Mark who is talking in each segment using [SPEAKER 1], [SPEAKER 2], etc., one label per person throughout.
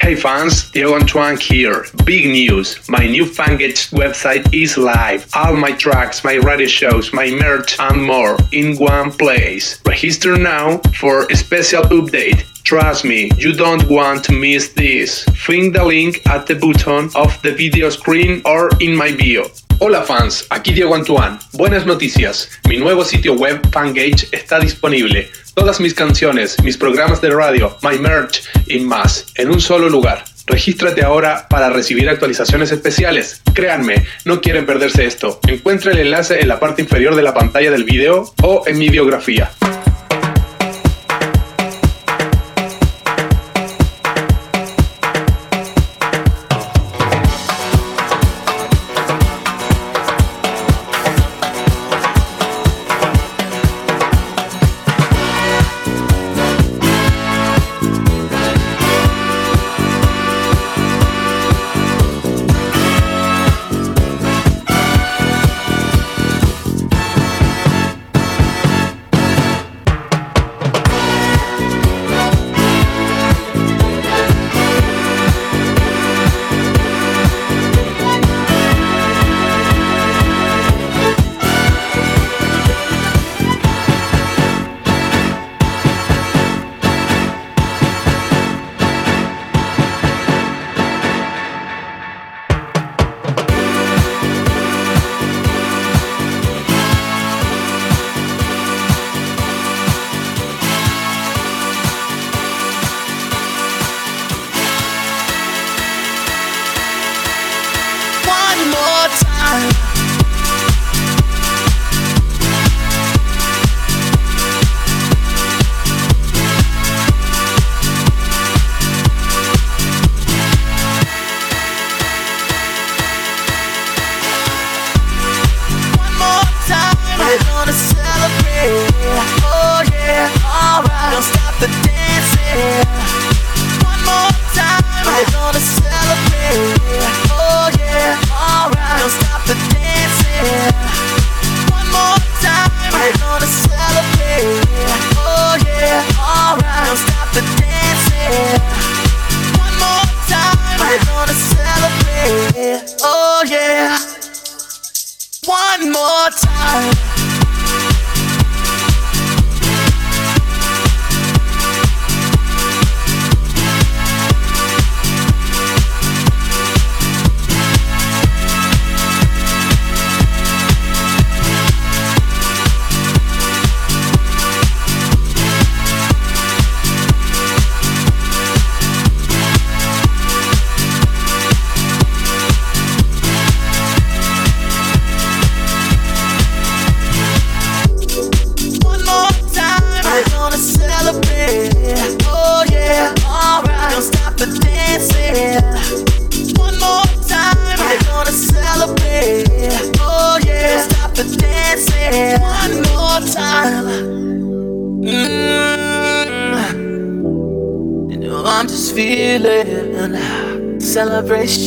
[SPEAKER 1] Hey fans, Diego Antoine here. Big news! My new Fangage website is live. All my tracks, my radio shows, my merch, and more in one place. Register now for a special update. Trust me, you don't want to miss this. Find the link at the bottom of the video screen or in my bio. Hola fans, aquí Diego Antoine. Buenas noticias. Mi nuevo sitio web Fangage está disponible todas mis canciones, mis programas de radio, my merch y más en un solo lugar. Regístrate ahora para recibir actualizaciones especiales. Créanme, no quieren perderse esto. Encuentra el enlace en la parte inferior de la pantalla del video o en mi biografía.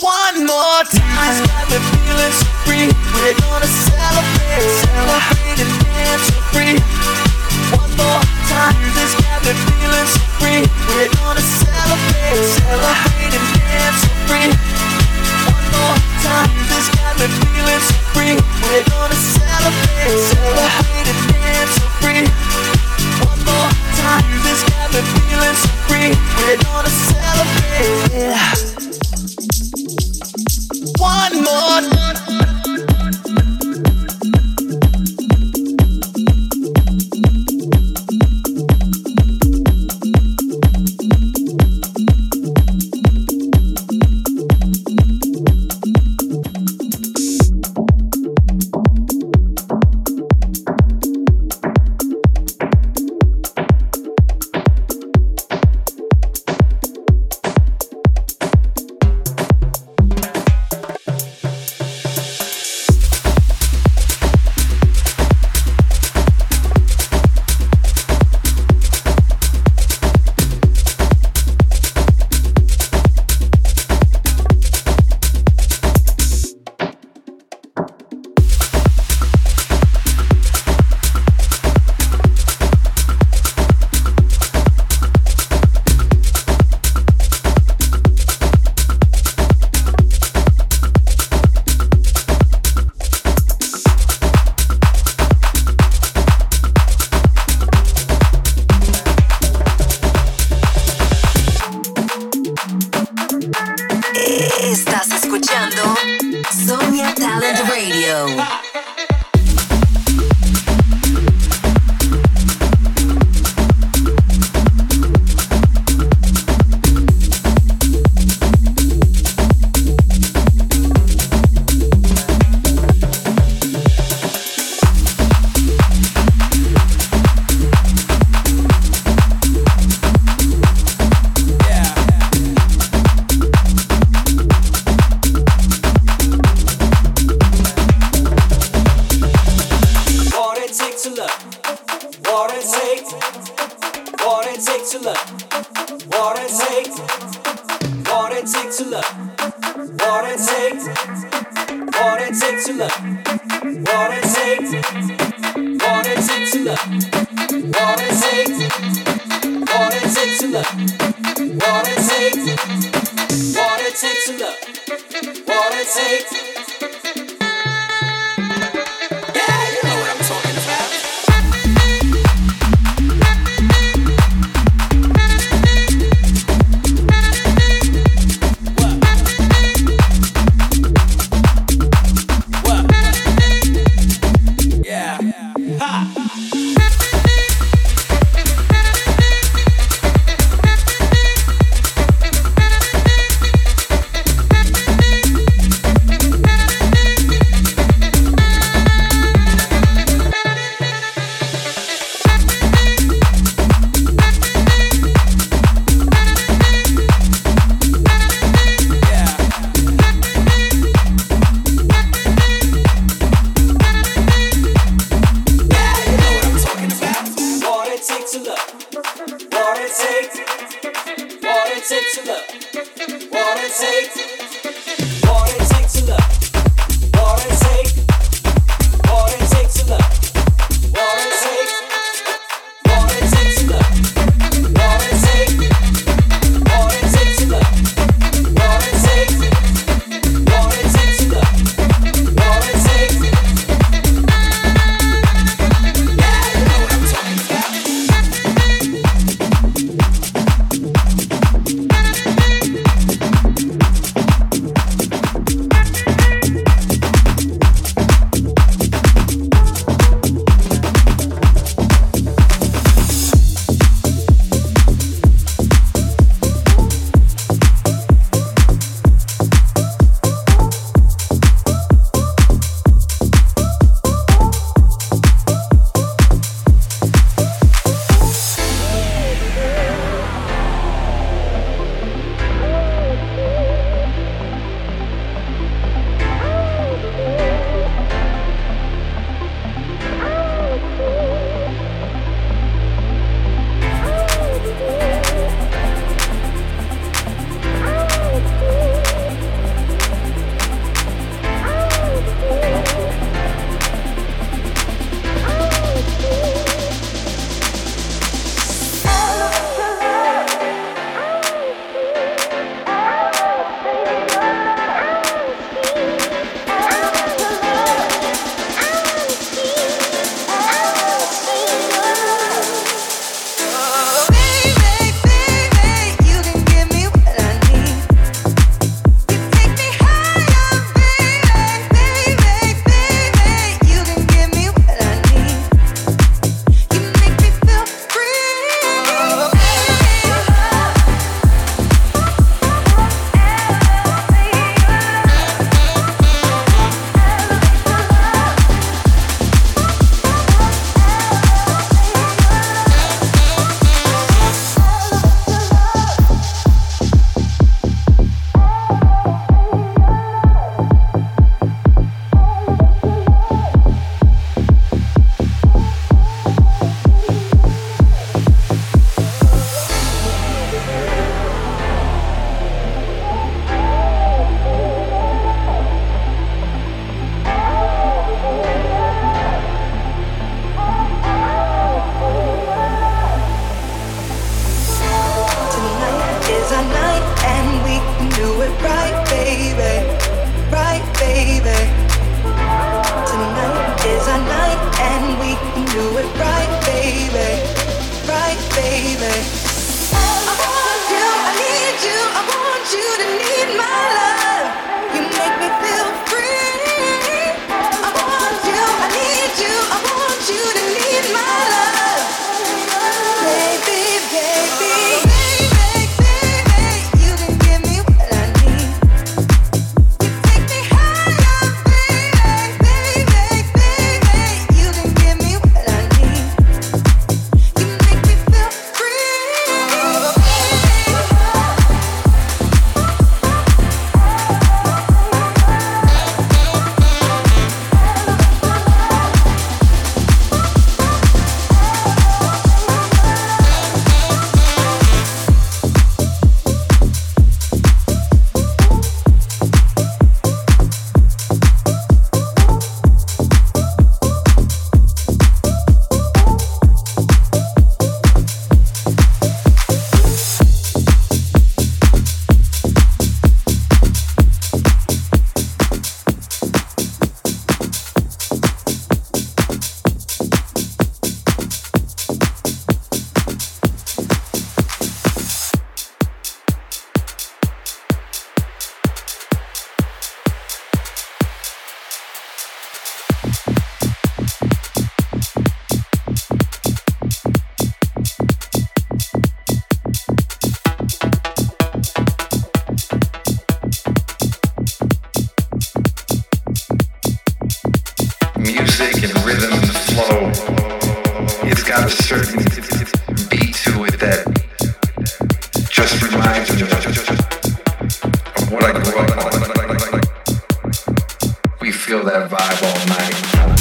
[SPEAKER 2] One more time. Me feeling so free. We're gonna celebrate, celebrate and dance so free. One more time. Music's got me feeling so free. We're gonna celebrate, celebrate and dance so free. One more time. Music's got me feeling so free. We're gonna celebrate, celebrate and dance so free. One more time. Music's got me feeling so free. We're gonna celebrate. One more.
[SPEAKER 3] gets into love. What it takes. Got a certain beat to it that just reminds me of what I grew. We feel that vibe all night.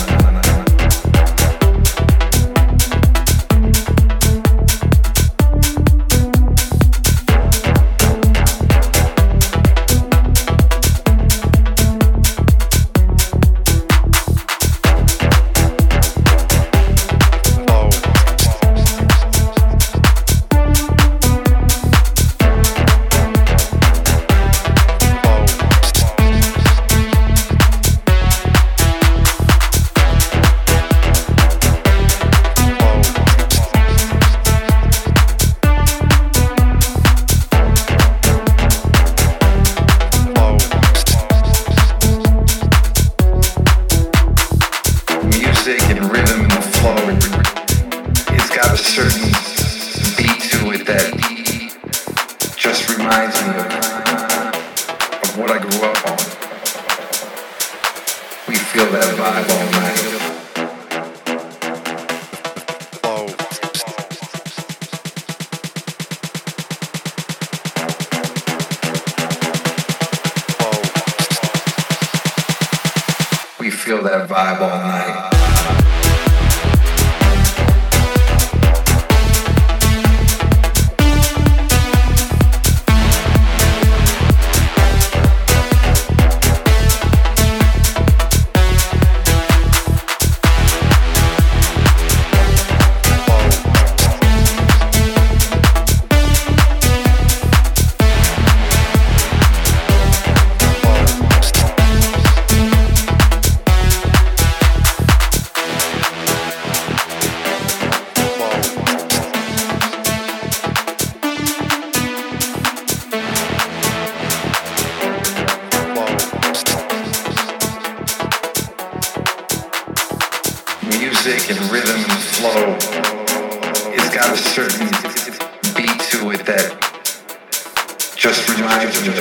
[SPEAKER 3] just reminds me of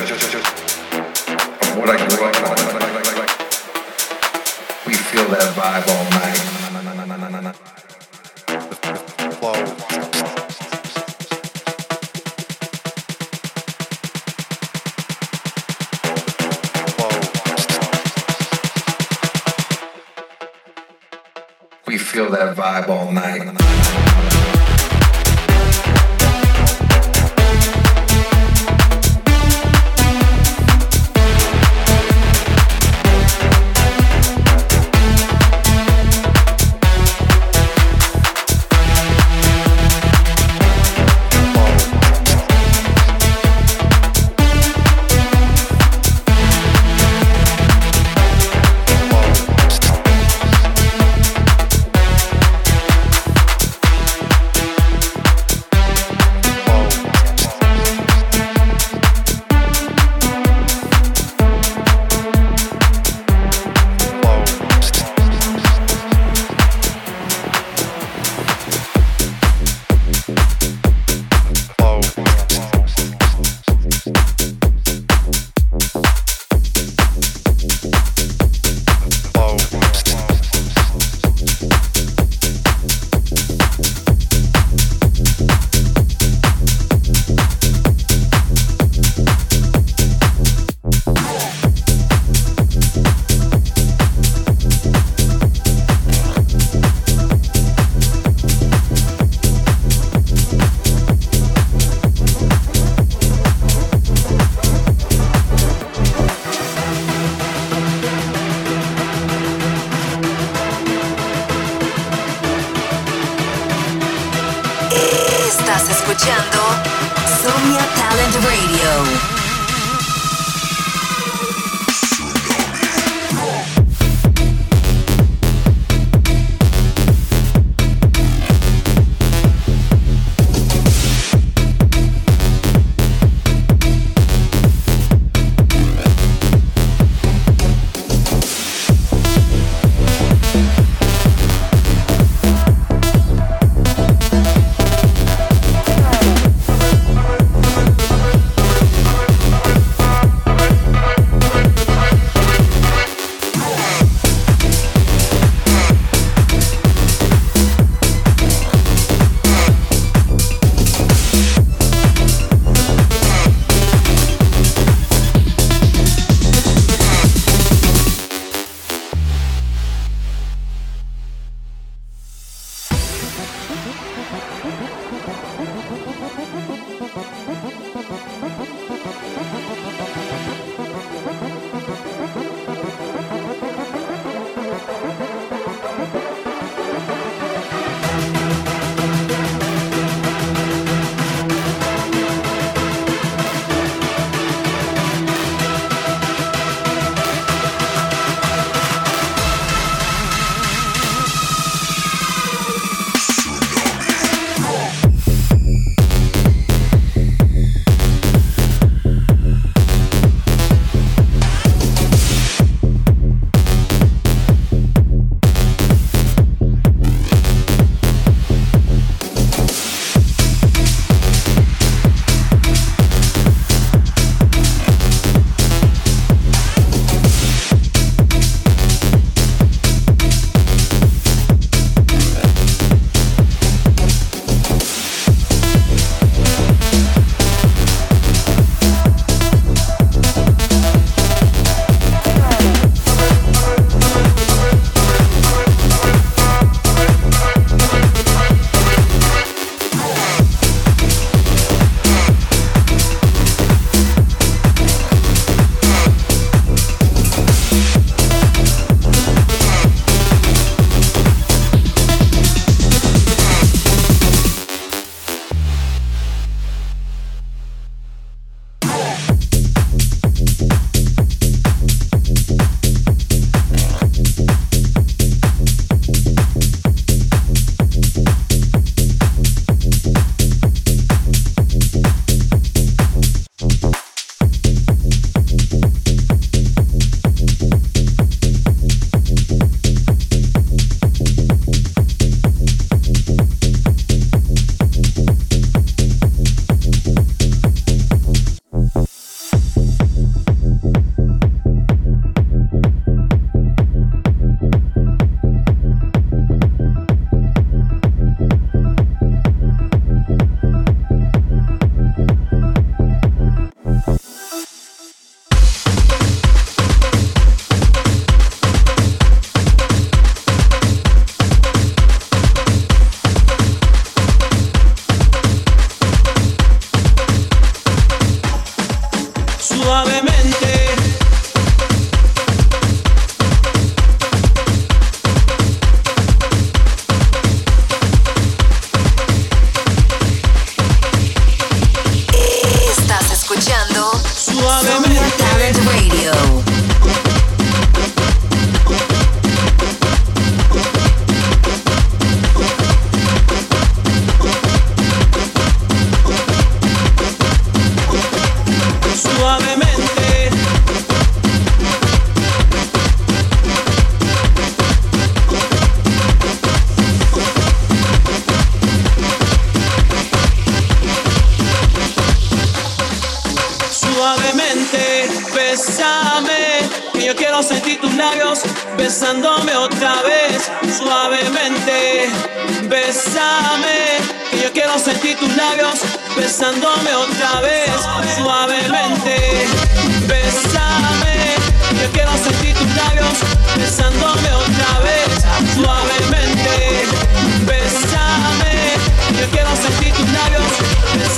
[SPEAKER 3] what
[SPEAKER 4] I grew up on. We feel that vibe all night. The flow. We feel that vibe all night.
[SPEAKER 5] Yo quiero sentir tus labios besándome otra vez, suavemente. Bésame, que yo quiero sentir tus labios besándome otra vez, suavemente. Bésame, yo quiero sentir tus labios besándome otra vez, suavemente. Bésame, yo quiero sentir tus labios